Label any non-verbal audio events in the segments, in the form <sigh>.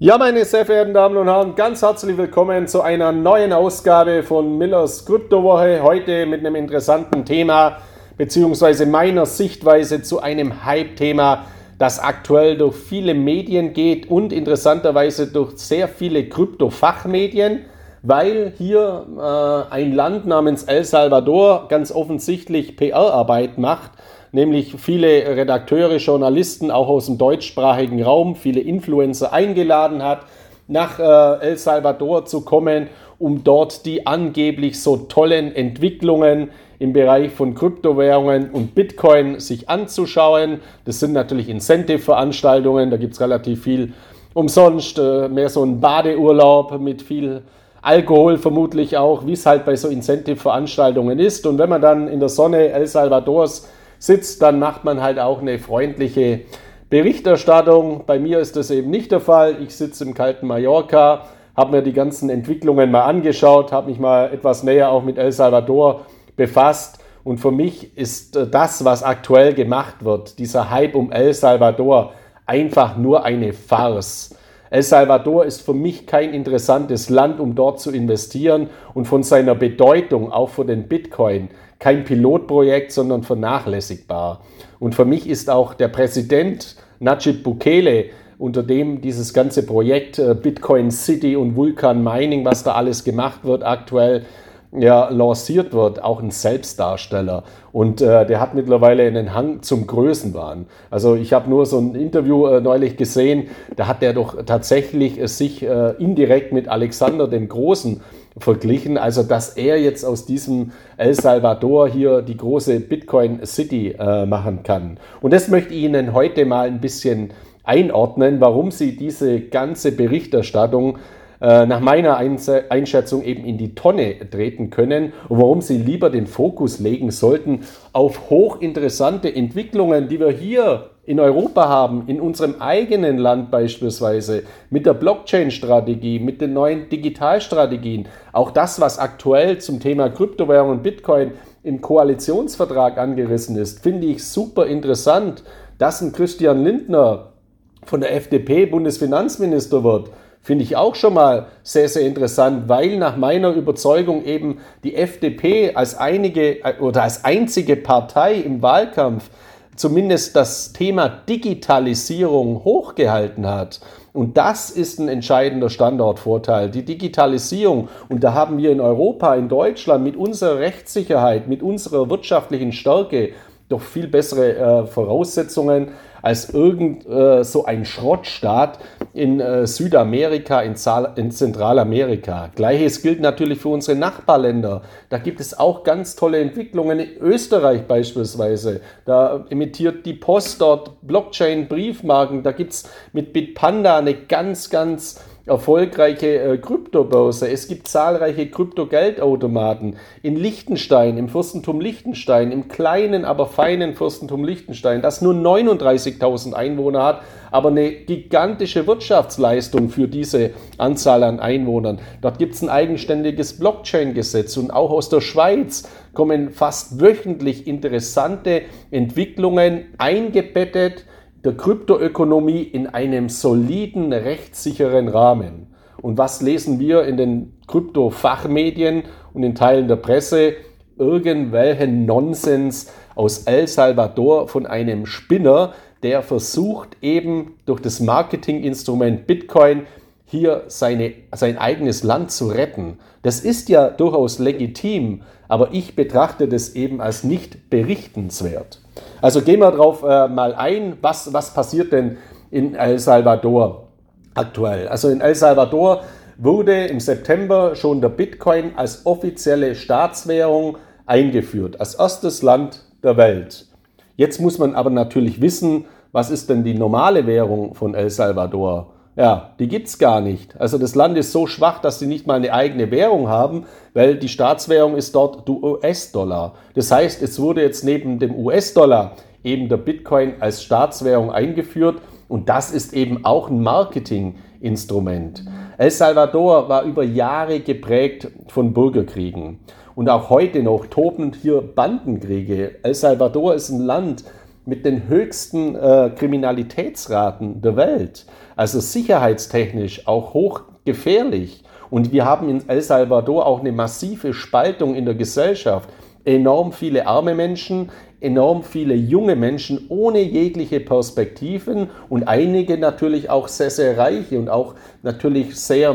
Ja, meine sehr verehrten Damen und Herren, ganz herzlich willkommen zu einer neuen Ausgabe von Millers Kryptowoche. Heute mit einem interessanten Thema, beziehungsweise meiner Sichtweise zu einem Hype-Thema, das aktuell durch viele Medien geht und interessanterweise durch sehr viele Krypto-Fachmedien, weil hier äh, ein Land namens El Salvador ganz offensichtlich PR-Arbeit macht nämlich viele Redakteure, Journalisten auch aus dem deutschsprachigen Raum, viele Influencer eingeladen hat, nach äh, El Salvador zu kommen, um dort die angeblich so tollen Entwicklungen im Bereich von Kryptowährungen und Bitcoin sich anzuschauen. Das sind natürlich Incentive-Veranstaltungen, da gibt es relativ viel umsonst, äh, mehr so ein Badeurlaub mit viel Alkohol vermutlich auch, wie es halt bei so Incentive-Veranstaltungen ist. Und wenn man dann in der Sonne El Salvadors sitzt, dann macht man halt auch eine freundliche Berichterstattung. Bei mir ist das eben nicht der Fall. Ich sitze im kalten Mallorca, habe mir die ganzen Entwicklungen mal angeschaut, habe mich mal etwas näher auch mit El Salvador befasst. Und für mich ist äh, das, was aktuell gemacht wird, dieser Hype um El Salvador, einfach nur eine Farce. El Salvador ist für mich kein interessantes Land, um dort zu investieren und von seiner Bedeutung auch für den Bitcoin kein Pilotprojekt, sondern vernachlässigbar. Und für mich ist auch der Präsident Najib Bukele, unter dem dieses ganze Projekt äh, Bitcoin City und Vulkan Mining, was da alles gemacht wird aktuell, ja, lanciert wird, auch ein Selbstdarsteller. Und äh, der hat mittlerweile einen Hang zum Größenwahn. Also ich habe nur so ein Interview äh, neulich gesehen, da hat der doch tatsächlich äh, sich äh, indirekt mit Alexander dem Großen verglichen. Also dass er jetzt aus diesem El Salvador hier die große Bitcoin City äh, machen kann. Und das möchte ich Ihnen heute mal ein bisschen einordnen, warum Sie diese ganze Berichterstattung äh, nach meiner Einschätzung eben in die Tonne treten können und warum Sie lieber den Fokus legen sollten auf hochinteressante Entwicklungen, die wir hier in Europa haben, in unserem eigenen Land beispielsweise, mit der Blockchain-Strategie, mit den neuen Digitalstrategien, auch das, was aktuell zum Thema Kryptowährung und Bitcoin im Koalitionsvertrag angerissen ist, finde ich super interessant, dass ein Christian Lindner von der FDP Bundesfinanzminister wird Finde ich auch schon mal sehr, sehr interessant, weil nach meiner Überzeugung eben die FDP als einige oder als einzige Partei im Wahlkampf zumindest das Thema Digitalisierung hochgehalten hat. Und das ist ein entscheidender Standortvorteil. Die Digitalisierung, und da haben wir in Europa, in Deutschland mit unserer Rechtssicherheit, mit unserer wirtschaftlichen Stärke doch viel bessere äh, Voraussetzungen als irgend äh, so ein Schrottstaat in äh, Südamerika, in, in, Zentralamerika. Gleiches gilt natürlich für unsere Nachbarländer. Da gibt es auch ganz tolle Entwicklungen. In Österreich beispielsweise, da emittiert die Post dort Blockchain-Briefmarken. Da gibt es mit Bitpanda eine ganz, ganz erfolgreiche äh, Kryptobörse. Es gibt zahlreiche Kryptogeldautomaten in Liechtenstein, im Fürstentum Liechtenstein, im kleinen, aber feinen Fürstentum Liechtenstein, das nur 39.000 Einwohner hat, aber eine gigantische Wirtschaftsleistung für diese Anzahl an Einwohnern. Dort gibt es ein eigenständiges Blockchain-Gesetz und auch aus der Schweiz kommen fast wöchentlich interessante Entwicklungen eingebettet der Kryptoökonomie in einem soliden, rechtssicheren Rahmen. Und was lesen wir in den Krypto-Fachmedien und in Teilen der Presse? Irgendwelchen Nonsens aus El Salvador von einem Spinner, der versucht eben durch das Marketinginstrument Bitcoin hier seine, sein eigenes Land zu retten. Das ist ja durchaus legitim, aber ich betrachte das eben als nicht berichtenswert. Also gehen wir darauf äh, mal ein, was, was passiert denn in El Salvador aktuell. Also in El Salvador wurde im September schon der Bitcoin als offizielle Staatswährung eingeführt, als erstes Land der Welt. Jetzt muss man aber natürlich wissen, was ist denn die normale Währung von El Salvador? Ja, die gibt's gar nicht. Also das Land ist so schwach, dass sie nicht mal eine eigene Währung haben, weil die Staatswährung ist dort der US-Dollar. Das heißt, es wurde jetzt neben dem US-Dollar eben der Bitcoin als Staatswährung eingeführt und das ist eben auch ein Marketinginstrument. El Salvador war über Jahre geprägt von Bürgerkriegen und auch heute noch toben hier Bandenkriege. El Salvador ist ein Land, mit den höchsten äh, Kriminalitätsraten der Welt. Also sicherheitstechnisch auch hochgefährlich. Und wir haben in El Salvador auch eine massive Spaltung in der Gesellschaft. Enorm viele arme Menschen, enorm viele junge Menschen ohne jegliche Perspektiven und einige natürlich auch sehr, sehr reiche und auch natürlich sehr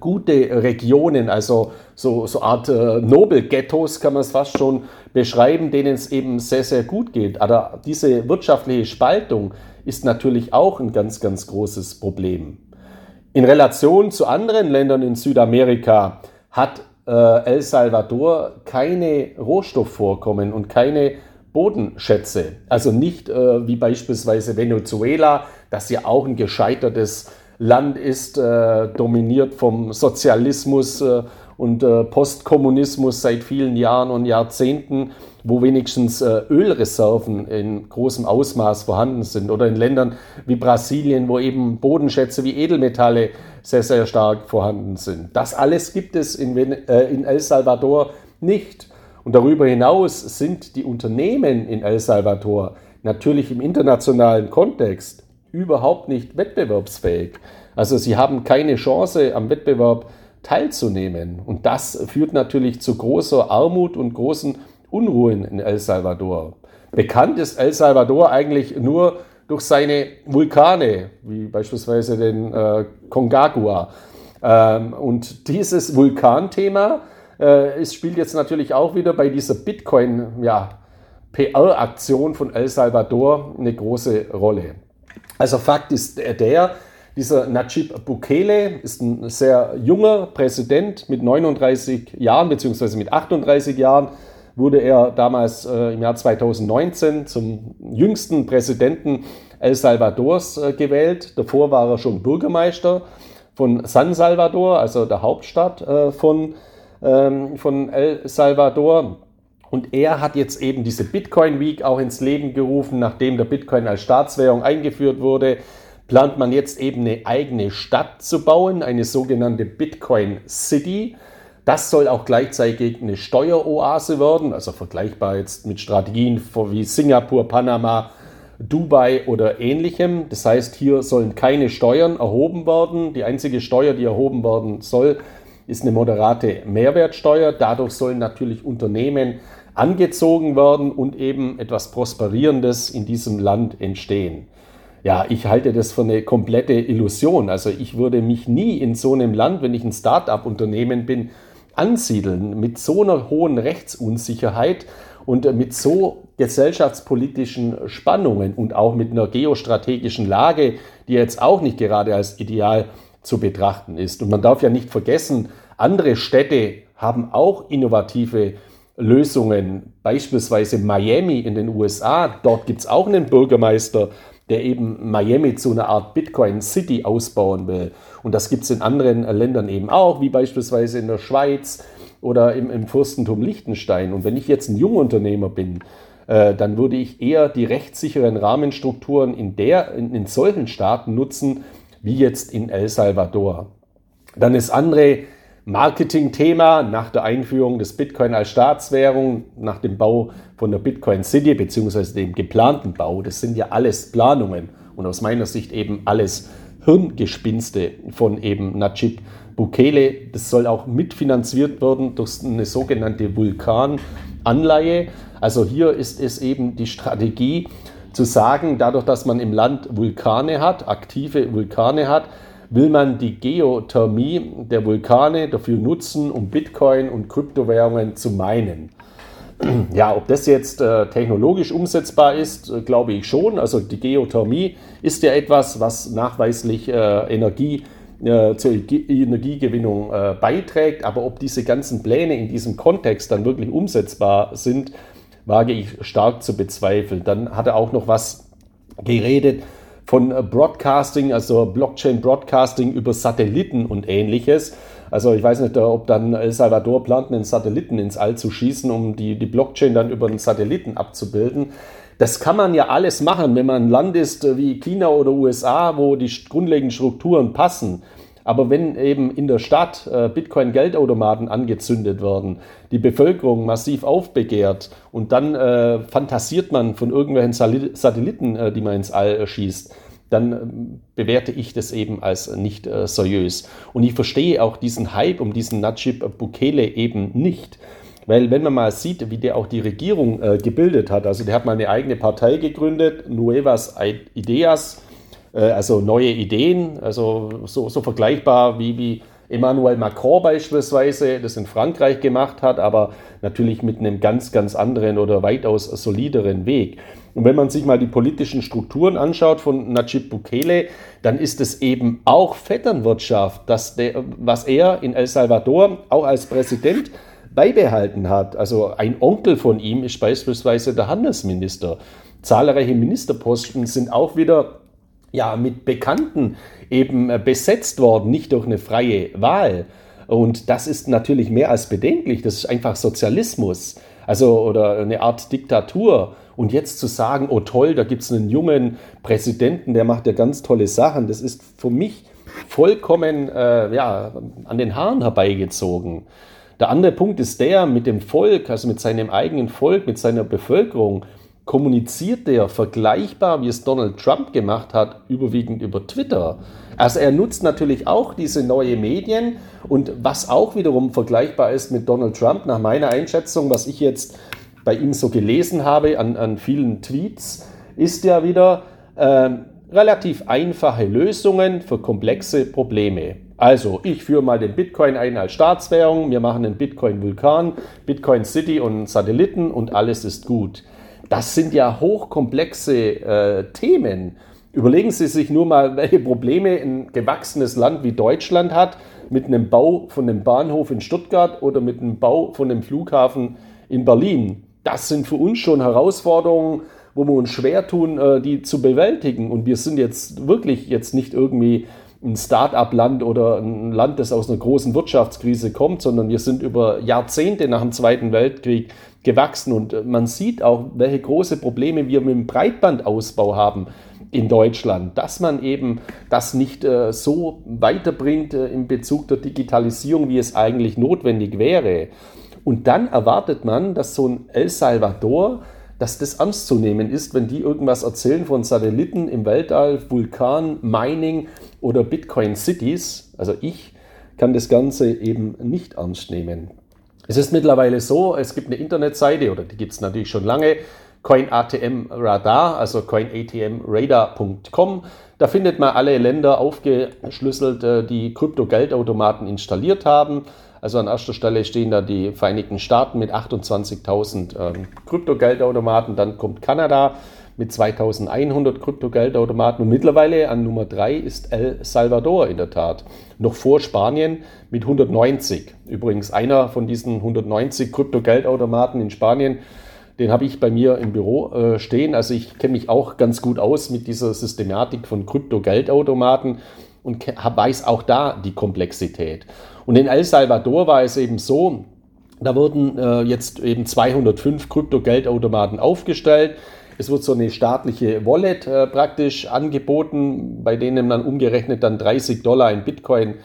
gute Regionen, also so, so Art äh, Nobelghettos kann man es fast schon beschreiben, denen es eben sehr, sehr gut geht. Aber diese wirtschaftliche Spaltung ist natürlich auch ein ganz, ganz großes Problem. In Relation zu anderen Ländern in Südamerika hat äh, El Salvador keine Rohstoffvorkommen und keine Bodenschätze. Also nicht äh, wie beispielsweise Venezuela, das ja auch ein gescheitertes Land ist, äh, dominiert vom Sozialismus äh, und äh, Postkommunismus seit vielen Jahren und Jahrzehnten, wo wenigstens äh, Ölreserven in großem Ausmaß vorhanden sind. Oder in Ländern wie Brasilien, wo eben Bodenschätze wie Edelmetalle sehr, sehr stark vorhanden sind. Das alles gibt es in, äh, in El Salvador nicht. Und darüber hinaus sind die Unternehmen in El Salvador natürlich im internationalen Kontext überhaupt nicht wettbewerbsfähig. Also sie haben keine Chance am Wettbewerb teilzunehmen. Und das führt natürlich zu großer Armut und großen Unruhen in El Salvador. Bekannt ist El Salvador eigentlich nur durch seine Vulkane, wie beispielsweise den äh, Concagua. Ähm, und dieses Vulkanthema äh, es spielt jetzt natürlich auch wieder bei dieser Bitcoin, ja, von El Salvador eine große Rolle. Also Fakt ist der, dieser Najib Bukele ist ein sehr junger Präsident mit 39 Jahren beziehungsweise mit 38 Jahren wurde er damals äh, im Jahr 2019 zum jüngsten Präsidenten El Salvadors äh, gewählt. Davor war er schon Bürgermeister von San Salvador, also der Hauptstadt äh, von, ähm, von El Salvador. Und er hat jetzt eben diese Bitcoin Week auch ins Leben gerufen, nachdem der Bitcoin als Staatswährung eingeführt wurde plant man jetzt eben eine eigene Stadt zu bauen, eine sogenannte Bitcoin City. Das soll auch gleichzeitig eine Steueroase werden, also vergleichbar jetzt mit Strategien wie Singapur, Panama, Dubai oder ähnlichem. Das heißt, hier sollen keine Steuern erhoben werden. Die einzige Steuer, die erhoben werden soll, ist eine moderate Mehrwertsteuer. Dadurch sollen natürlich Unternehmen angezogen werden und eben etwas Prosperierendes in diesem Land entstehen. Ja, ich halte das für eine komplette Illusion. Also ich würde mich nie in so einem Land, wenn ich ein Start-up-Unternehmen bin, ansiedeln mit so einer hohen Rechtsunsicherheit und mit so gesellschaftspolitischen Spannungen und auch mit einer geostrategischen Lage, die jetzt auch nicht gerade als ideal zu betrachten ist. Und man darf ja nicht vergessen, andere Städte haben auch innovative Lösungen, beispielsweise Miami in den USA. Dort gibt es auch einen Bürgermeister, der eben Miami zu einer Art Bitcoin City ausbauen will. Und das gibt es in anderen Ländern eben auch, wie beispielsweise in der Schweiz oder im, im Fürstentum Liechtenstein. Und wenn ich jetzt ein Jungunternehmer bin, äh, dann würde ich eher die rechtssicheren Rahmenstrukturen in, der, in, in solchen Staaten nutzen, wie jetzt in El Salvador. Dann ist andere Marketing-Thema nach der Einführung des Bitcoin als Staatswährung, nach dem Bau von der Bitcoin City beziehungsweise dem geplanten Bau. Das sind ja alles Planungen und aus meiner Sicht eben alles Hirngespinste von eben Najib Bukele. Das soll auch mitfinanziert werden durch eine sogenannte Vulkananleihe. Also hier ist es eben die Strategie zu sagen, dadurch, dass man im Land Vulkane hat, aktive Vulkane hat, will man die Geothermie der Vulkane dafür nutzen, um Bitcoin und Kryptowährungen zu meinen. <clears throat> Ja, ob das jetzt äh, technologisch umsetzbar ist, äh, glaube ich schon. Also die Geothermie ist ja etwas, was nachweislich äh, Energie äh, zur Energiegewinnung äh, beiträgt. Aber ob diese ganzen Pläne in diesem Kontext dann wirklich umsetzbar sind, wage ich stark zu bezweifeln. Dann hat er auch noch was geredet von äh, Broadcasting, also Blockchain Broadcasting über Satelliten und ähnliches. Also ich weiß nicht, ob dann El Salvador plant, einen Satelliten ins All zu schießen, um die, die Blockchain dann über einen Satelliten abzubilden. Das kann man ja alles machen, wenn man ein Land ist äh, wie China oder USA, wo die grundlegenden Strukturen passen. Aber wenn eben in der Stadt äh, Bitcoin-Geldautomaten angezündet werden, die Bevölkerung massiv aufbegehrt und dann äh, fantasiert man von irgendwelchen Satelliten, äh, die man ins All schießt, dann ähm, bewerte ich das eben als nicht äh, seriös. Und ich verstehe auch diesen Hype um diesen Najib Bukele eben nicht. Weil wenn man mal sieht, wie der auch die Regierung äh, gebildet hat, also der hat mal eine eigene Partei gegründet, Nuevas Ideas, äh, also neue Ideen, also so, so vergleichbar wie, wie Emmanuel Macron beispielsweise das in Frankreich gemacht hat, aber natürlich mit einem ganz, ganz anderen oder weitaus solideren Weg. Und wenn man sich mal die politischen Strukturen anschaut von Najib Bukele, dann ist es eben auch Vetternwirtschaft, dass der, was er in El Salvador auch als Präsident beibehalten hat. Also ein Onkel von ihm ist beispielsweise der Handelsminister. Zahlreiche Ministerposten sind auch wieder ja, mit Bekannten eben besetzt worden, nicht durch eine freie Wahl. Und das ist natürlich mehr als bedenklich. Das ist einfach Sozialismus, also oder eine Art Diktatur. Und jetzt zu sagen, oh toll, da gibt es einen jungen Präsidenten, der macht ja ganz tolle Sachen, das ist für mich vollkommen äh, ja, an den Haaren herbeigezogen. Der andere Punkt ist der, mit dem Volk, also mit seinem eigenen Volk, mit seiner Bevölkerung, kommuniziert der vergleichbar, wie es Donald Trump gemacht hat, überwiegend über Twitter. Also er nutzt natürlich auch diese neuen Medien und was auch wiederum vergleichbar ist mit Donald Trump, nach meiner Einschätzung, was ich jetzt bei ihm so gelesen habe an, an vielen Tweets, ist ja wieder äh, relativ einfache Lösungen für komplexe Probleme. Also, ich führe mal den Bitcoin ein als Staatswährung, wir machen einen Bitcoin-Vulkan, Bitcoin City und Satelliten und alles ist gut. Das sind ja hochkomplexe äh, Themen. Überlegen Sie sich nur mal, welche Probleme ein gewachsenes Land wie Deutschland hat mit einem Bau von einem Bahnhof in Stuttgart oder mit einem Bau von einem Flughafen in Berlin das sind für uns schon Herausforderungen, wo wir uns schwer tun, äh, die zu bewältigen. Und wir sind jetzt wirklich jetzt nicht irgendwie ein Start-up-Land oder ein Land, das aus einer großen Wirtschaftskrise kommt, sondern wir sind über Jahrzehnte nach dem Zweiten Weltkrieg gewachsen und äh, man sieht auch, welche große Probleme wir mit dem Breitbandausbau haben in Deutschland, dass man eben das nicht äh, so weiterbringt äh, in Bezug der Digitalisierung, wie es eigentlich notwendig wäre. Und dann erwartet man, dass so ein El Salvador, dass das ernst zu nehmen ist, wenn die irgendwas erzählen von Satelliten im Weltall, Vulkan, Mining oder Bitcoin Cities. Also ich kann das Ganze eben nicht ernst nehmen. Es ist mittlerweile so, es gibt eine Internetseite, oder die gibt es natürlich schon lange, CoinATM Radar, also coinatmradar.com. Da findet man alle Länder aufgeschlüsselt, äh, die Krypto-Geldautomaten installiert haben. Also an erster Stelle stehen da die Vereinigten Staaten mit 28.000 ähm, Kryptogeldautomaten, dann kommt Kanada mit 2100 Kryptogeldautomaten und mittlerweile an Nummer 3 ist El Salvador in der Tat. Noch vor Spanien mit 190. Übrigens einer von diesen 190 Kryptogeldautomaten in Spanien, den habe ich bei mir im Büro äh, stehen. Also ich kenne mich auch ganz gut aus mit dieser Systematik von Kryptogeldautomaten und weiß auch da die Komplexität. Und in El Salvador war es eben so, da wurden äh, jetzt eben 205 Krypto-Geldautomaten aufgestellt. Es wird so eine staatliche Wallet äh, praktisch angeboten, bei denen man umgerechnet dann 30 Dollar in Bitcoin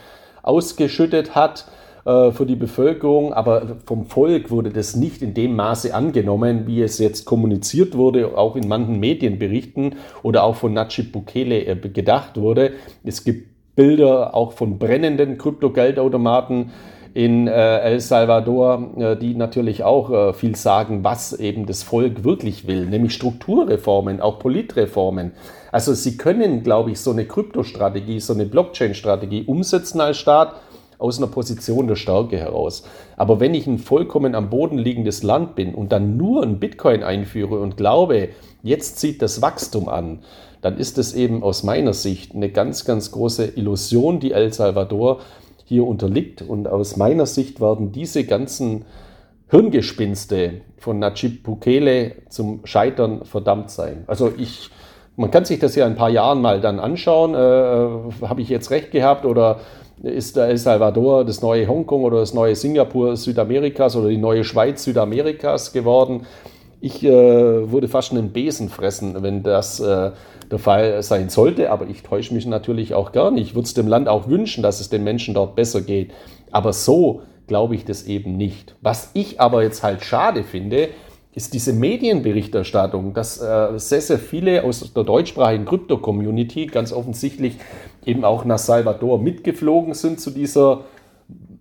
ausgeschüttet hat äh, für die Bevölkerung. Aber vom Volk wurde das nicht in dem Maße angenommen, wie es jetzt kommuniziert wurde, auch in manchen Medienberichten oder auch von Najib Bukele äh, gedacht wurde. Es gibt Bilder auch von brennenden Kryptogeldautomaten in äh, El Salvador, äh, die natürlich auch äh, viel sagen, was eben das Volk wirklich will, nämlich Strukturreformen, auch Politreformen. Also sie können, glaube ich, so eine Kryptostrategie, so eine Blockchain-Strategie umsetzen als Staat aus einer Position der Stärke heraus. Aber wenn ich ein vollkommen am Boden liegendes Land bin und dann nur ein Bitcoin einführe und glaube, jetzt zieht das Wachstum an, dann ist es eben aus meiner Sicht eine ganz, ganz große Illusion, die El Salvador hier unterliegt. Und aus meiner Sicht werden diese ganzen Hirngespinste von Najib Bukele zum Scheitern verdammt sein. Also ich, man kann sich das ja in ein paar Jahren mal dann anschauen. Äh, Habe ich jetzt recht gehabt oder ist El Salvador das neue Hongkong oder das neue Singapur Südamerikas oder die neue Schweiz Südamerikas geworden? Ich äh, würde fast einen Besen fressen, wenn das äh, der Fall sein sollte, aber ich täusche mich natürlich auch gar nicht. Ich würde es dem Land auch wünschen, dass es den Menschen dort besser geht. Aber so glaube ich das eben nicht. Was ich aber jetzt halt schade finde, ist diese Medienberichterstattung, dass äh, sehr, sehr viele aus der deutschsprachigen Krypto-Community ganz offensichtlich eben auch nach Salvador mitgeflogen sind zu dieser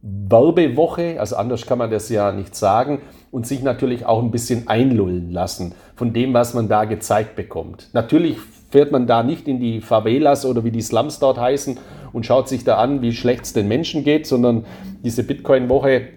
Werbewoche, also anders kann man das ja nicht sagen, und sich natürlich auch ein bisschen einlullen lassen von dem, was man da gezeigt bekommt. Natürlich fährt man da nicht in die Favelas oder wie die Slums dort heißen und schaut sich da an, wie schlecht es den Menschen geht, sondern diese Bitcoin-Woche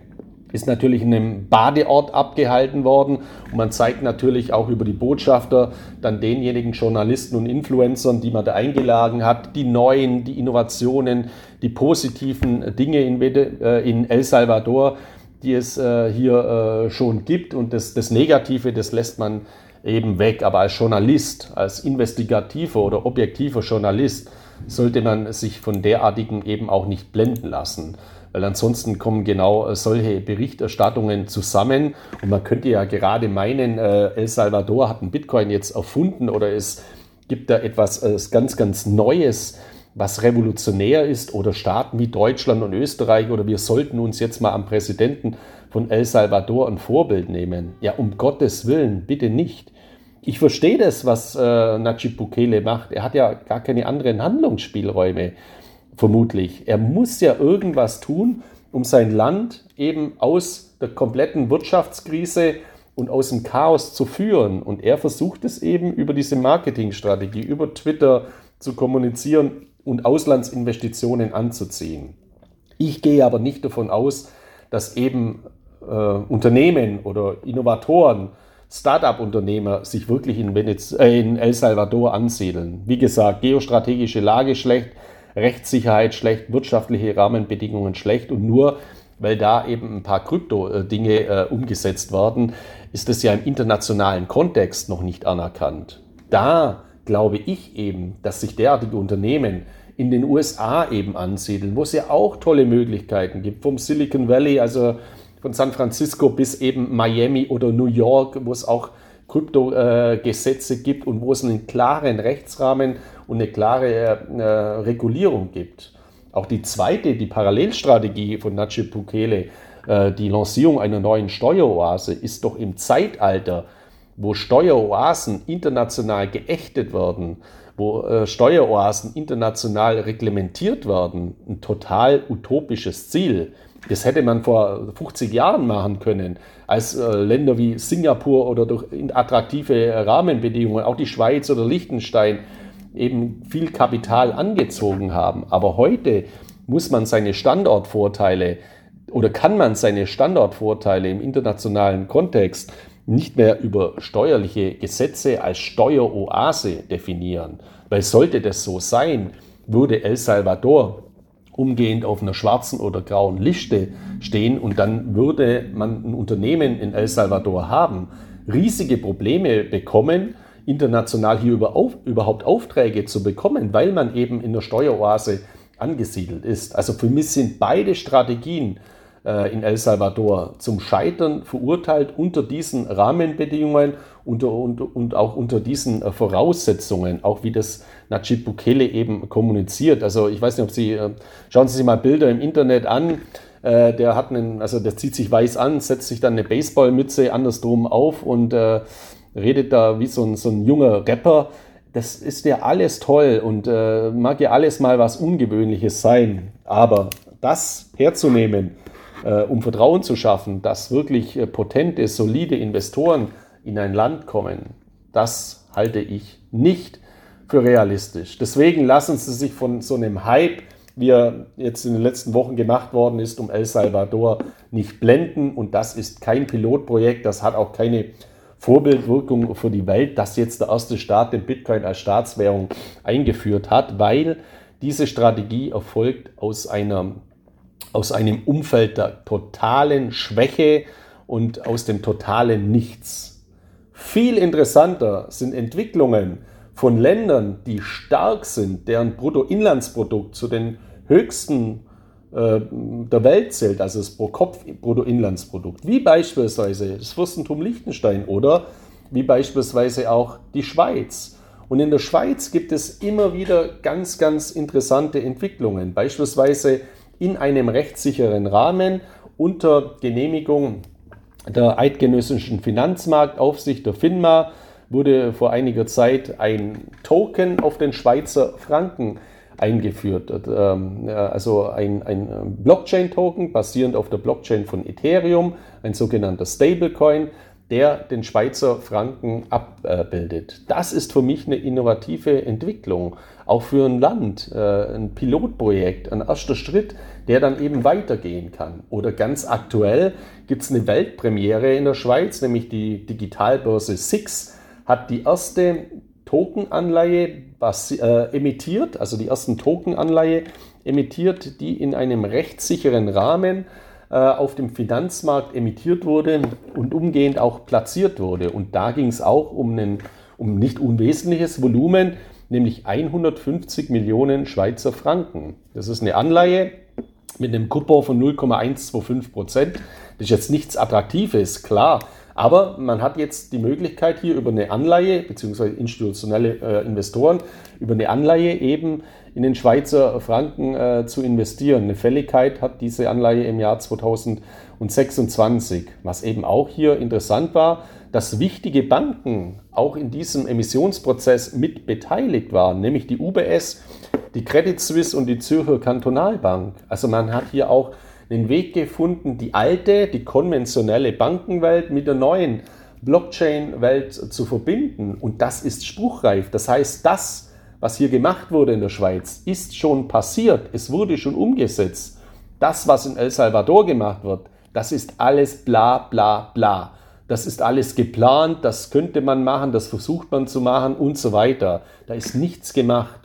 ist natürlich in einem Badeort abgehalten worden und man zeigt natürlich auch über die Botschafter dann denjenigen Journalisten und Influencern, die man da eingeladen hat, die neuen, die Innovationen, die positiven Dinge in, äh, in El Salvador, die es äh, hier äh, schon gibt und das, das Negative, das lässt man eben weg. Aber als Journalist, als investigativer oder objektiver Journalist sollte man sich von derartigen eben auch nicht blenden lassen weil ansonsten kommen genau äh, solche Berichterstattungen zusammen. Und man könnte ja gerade meinen, äh, El Salvador hat einen Bitcoin jetzt erfunden oder es gibt da etwas äh, ganz, ganz Neues, was revolutionär ist oder Staaten wie Deutschland und Österreich oder wir sollten uns jetzt mal am Präsidenten von El Salvador ein Vorbild nehmen. Ja, um Gottes Willen, bitte nicht. Ich verstehe das, was äh, Najib Bukele macht. Er hat ja gar keine anderen Handlungsspielräume vermutlich. Er muss ja irgendwas tun, um sein Land eben aus der kompletten Wirtschaftskrise und aus dem Chaos zu führen. Und er versucht es eben über diese Marketingstrategie, über Twitter zu kommunizieren und Auslandsinvestitionen anzuziehen. Ich gehe aber nicht davon aus, dass eben äh, Unternehmen oder Innovatoren, Start-up-Unternehmer sich wirklich in, Venez äh, in El Salvador ansiedeln. Wie gesagt, geostrategische Lage schlecht, Rechtssicherheit schlecht, wirtschaftliche Rahmenbedingungen schlecht und nur weil da eben ein paar Krypto-Dinge äh, umgesetzt werden, ist das ja im internationalen Kontext noch nicht anerkannt. Da glaube ich eben, dass sich derartige Unternehmen in den USA eben ansiedeln, wo es ja auch tolle Möglichkeiten gibt, vom Silicon Valley, also von San Francisco bis eben Miami oder New York, wo es auch Kryptogesetze äh, gibt und wo es einen klaren Rechtsrahmen und eine klare äh, Regulierung gibt. Auch die zweite, die Parallelstrategie von Najib Bukele, äh, die Lancierung einer neuen Steueroase, ist doch im Zeitalter, wo Steueroasen international geächtet werden, wo äh, Steueroasen international reglementiert werden, ein total utopisches Ziel. Das hätte man vor 50 Jahren machen können, als äh, Länder wie Singapur oder durch attraktive Rahmenbedingungen, auch die Schweiz oder Liechtenstein, eben viel Kapital angezogen haben. Aber heute muss man seine Standortvorteile oder kann man seine Standortvorteile im internationalen Kontext nicht mehr über steuerliche Gesetze als Steueroase definieren. Weil sollte das so sein, würde El Salvador umgehend auf einer schwarzen oder grauen Liste stehen und dann würde man ein Unternehmen in El Salvador haben, riesige Probleme bekommen, international hier überhaupt Aufträge zu bekommen, weil man eben in der Steueroase angesiedelt ist. Also für mich sind beide Strategien in El Salvador zum Scheitern verurteilt unter diesen Rahmenbedingungen unter, unter, und auch unter diesen äh, Voraussetzungen, auch wie das Najib Bukele eben kommuniziert. Also ich weiß nicht, ob Sie, äh, schauen Sie sich mal Bilder im Internet an. Äh, der hat einen, also der zieht sich weiß an, setzt sich dann eine Baseballmütze andersrum auf und äh, redet da wie so ein, so ein junger Rapper. Das ist ja alles toll und äh, mag ja alles mal was Ungewöhnliches sein. Aber das herzunehmen, äh, um Vertrauen zu schaffen, dass wirklich äh, potente, solide Investoren in ein Land kommen, das halte ich nicht für realistisch. Deswegen lassen Sie sich von so einem Hype, wie er jetzt in den letzten Wochen gemacht worden ist, um El Salvador nicht blenden. Und das ist kein Pilotprojekt, das hat auch keine Vorbildwirkung für die Welt, dass jetzt der erste Staat den Bitcoin als Staatswährung eingeführt hat, weil diese Strategie erfolgt aus, einer, aus einem Umfeld der totalen Schwäche und aus dem totalen Nichts. Viel interessanter sind Entwicklungen von Ländern, die stark sind, deren Bruttoinlandsprodukt zu den höchsten äh, der Welt zählt, also das Pro-Kopf-Bruttoinlandsprodukt, wie beispielsweise das Fürstentum Liechtenstein oder wie beispielsweise auch die Schweiz. Und in der Schweiz gibt es immer wieder ganz, ganz interessante Entwicklungen, beispielsweise in einem rechtssicheren Rahmen unter Genehmigung der eidgenössischen Finanzmarktaufsicht der FINMA wurde vor einiger Zeit ein Token auf den Schweizer Franken eingeführt. Ähm, also ein, ein Blockchain-Token basierend auf der Blockchain von Ethereum, ein sogenannter Stablecoin, der den Schweizer Franken abbildet. Das ist für mich eine innovative Entwicklung, auch für ein Land, äh, ein Pilotprojekt, ein erster Schritt, der dann eben weitergehen kann. Oder ganz aktuell gibt es eine Weltpremiere in der Schweiz, nämlich die Digitalbörse SIX hat die erste Tokenanleihe äh, emittiert, also die ersten Tokenanleihe emittiert, die in einem rechtssicheren Rahmen äh, auf dem Finanzmarkt emittiert wurde und umgehend auch platziert wurde. Und da ging es auch um ein um nicht unwesentliches Volumen, nämlich 150 Millionen Schweizer Franken. Das ist eine Anleihe mit einem Coupon von 0,125 Prozent. Das ist jetzt nichts Attraktives, klar. Aber man hat jetzt die Möglichkeit hier über eine Anleihe, beziehungsweise institutionelle äh, Investoren, über eine Anleihe eben in den Schweizer Franken äh, zu investieren. Eine Fälligkeit hat diese Anleihe im Jahr 2026. Was eben auch hier interessant war, dass wichtige Banken auch in diesem Emissionsprozess mit beteiligt waren, nämlich die UBS, die Credit Suisse und die Zürcher Kantonalbank. Also man hat hier auch den Weg gefunden, die alte, die konventionelle Bankenwelt mit der neuen Blockchain-Welt zu verbinden. Und das ist spruchreif. Das heißt, das, was hier gemacht wurde in der Schweiz, ist schon passiert. Es wurde schon umgesetzt. Das, was in El Salvador gemacht wird, das ist alles bla bla bla. Das ist alles geplant, das könnte man machen, das versucht man zu machen und so weiter. Da ist nichts gemacht.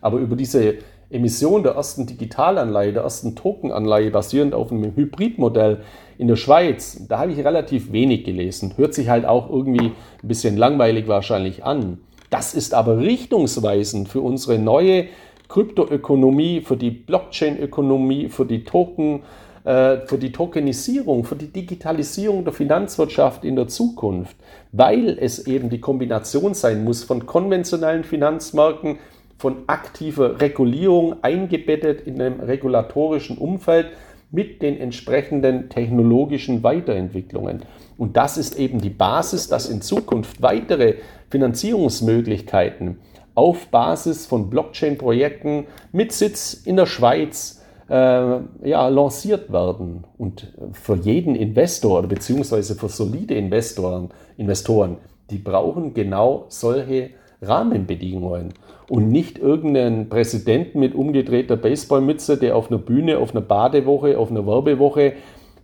Aber über diese Emission der ersten Digitalanleihe, der ersten Tokenanleihe basierend auf einem Hybridmodell in der Schweiz, da habe ich relativ wenig gelesen. Hört sich halt auch irgendwie ein bisschen langweilig wahrscheinlich an. Das ist aber richtungsweisend für unsere neue Kryptoökonomie, für die Blockchain-Ökonomie, für die Token, äh, für die Tokenisierung, für die Digitalisierung der Finanzwirtschaft in der Zukunft, weil es eben die Kombination sein muss von konventionellen Finanzmärkten, von aktiver Regulierung eingebettet in einem regulatorischen Umfeld mit den entsprechenden technologischen Weiterentwicklungen. Und das ist eben die Basis, dass in Zukunft weitere Finanzierungsmöglichkeiten auf Basis von Blockchain-Projekten mit Sitz in der Schweiz äh, ja, lanciert werden. Und für jeden Investor oder beziehungsweise für solide Investoren, Investoren, die brauchen genau solche Rahmenbedingungen und nicht irgendeinen Präsidenten mit umgedrehter Baseballmütze, der auf einer Bühne, auf einer Badewoche, auf einer Werbewoche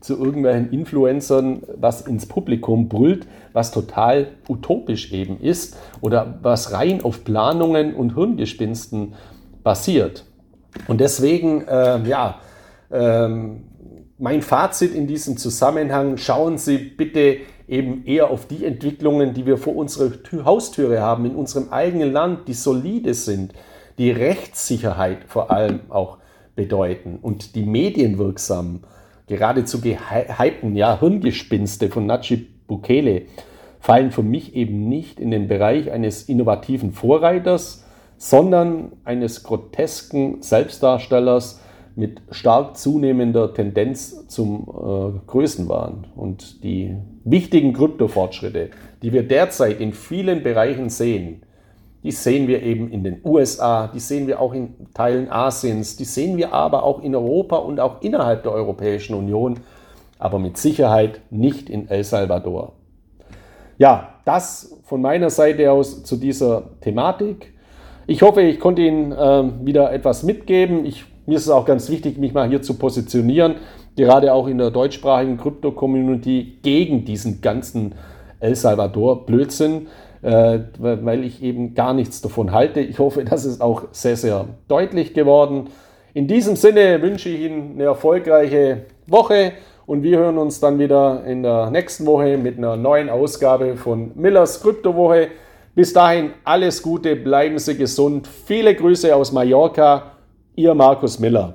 zu irgendwelchen Influencern was ins Publikum brüllt, was total utopisch eben ist oder was rein auf Planungen und Hirngespinsten basiert. Und deswegen, äh, ja, ähm, mein Fazit in diesem Zusammenhang, schauen Sie bitte eben eher auf die Entwicklungen, die wir vor unserer Haustüre haben, in unserem eigenen Land, die solide sind, die Rechtssicherheit vor allem auch bedeuten und die medienwirksamen, geradezu gehypten ja, Hirngespinste von Najib Bukele fallen für mich eben nicht in den Bereich eines innovativen Vorreiters, sondern eines grotesken Selbstdarstellers, mit stark zunehmender Tendenz zum äh, Größenwahn. Und die wichtigen Kryptofortschritte, die wir derzeit in vielen Bereichen sehen, die sehen wir eben in den USA, die sehen wir auch in Teilen Asiens, die sehen wir aber auch in Europa und auch innerhalb der Europäischen Union, aber mit Sicherheit nicht in El Salvador. Ja, das von meiner Seite aus zu dieser Thematik. Ich hoffe, ich konnte Ihnen äh, wieder etwas mitgeben. Ich mir ist es auch ganz wichtig, mich mal hier zu positionieren, gerade auch in der deutschsprachigen Krypto-Community gegen diesen ganzen El Salvador-Blödsinn, äh, weil ich eben gar nichts davon halte. Ich hoffe, das ist auch sehr, sehr deutlich geworden. In diesem Sinne wünsche ich Ihnen eine erfolgreiche Woche und wir hören uns dann wieder in der nächsten Woche mit einer neuen Ausgabe von Millers Kryptowoche. Bis dahin alles Gute, bleiben Sie gesund. Viele Grüße aus Mallorca Ihr Markus Miller.